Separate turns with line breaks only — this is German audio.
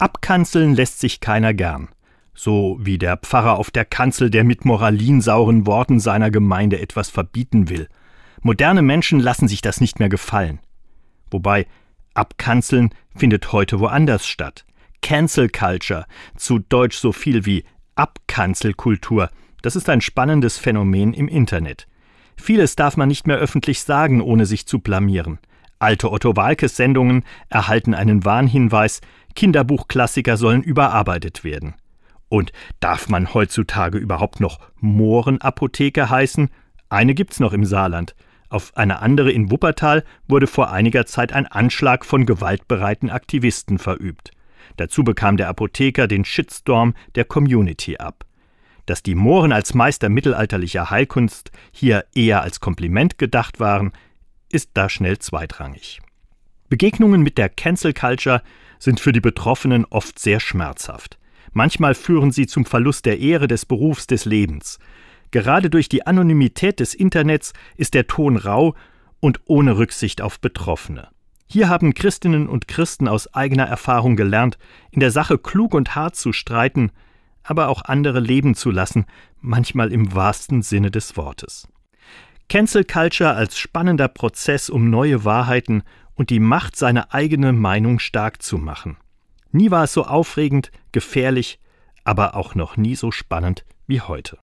Abkanzeln lässt sich keiner gern. So wie der Pfarrer auf der Kanzel, der mit moralinsauren Worten seiner Gemeinde etwas verbieten will. Moderne Menschen lassen sich das nicht mehr gefallen. Wobei Abkanzeln findet heute woanders statt. Cancel Culture, zu Deutsch so viel wie Abkanzelkultur, das ist ein spannendes Phänomen im Internet. Vieles darf man nicht mehr öffentlich sagen, ohne sich zu blamieren. Alte Otto Walkes Sendungen erhalten einen Warnhinweis, Kinderbuchklassiker sollen überarbeitet werden. Und darf man heutzutage überhaupt noch Mohrenapotheke heißen? Eine gibt's noch im Saarland. Auf eine andere in Wuppertal wurde vor einiger Zeit ein Anschlag von gewaltbereiten Aktivisten verübt. Dazu bekam der Apotheker den Shitstorm der Community ab. Dass die Mohren als Meister mittelalterlicher Heilkunst hier eher als Kompliment gedacht waren, ist da schnell zweitrangig. Begegnungen mit der Cancel Culture sind für die Betroffenen oft sehr schmerzhaft. Manchmal führen sie zum Verlust der Ehre des Berufs des Lebens. Gerade durch die Anonymität des Internets ist der Ton rau und ohne Rücksicht auf Betroffene. Hier haben Christinnen und Christen aus eigener Erfahrung gelernt, in der Sache klug und hart zu streiten, aber auch andere leben zu lassen, manchmal im wahrsten Sinne des Wortes. Cancel Culture als spannender Prozess, um neue Wahrheiten und die Macht, seine eigene Meinung stark zu machen. Nie war es so aufregend, gefährlich, aber auch noch nie so spannend wie heute.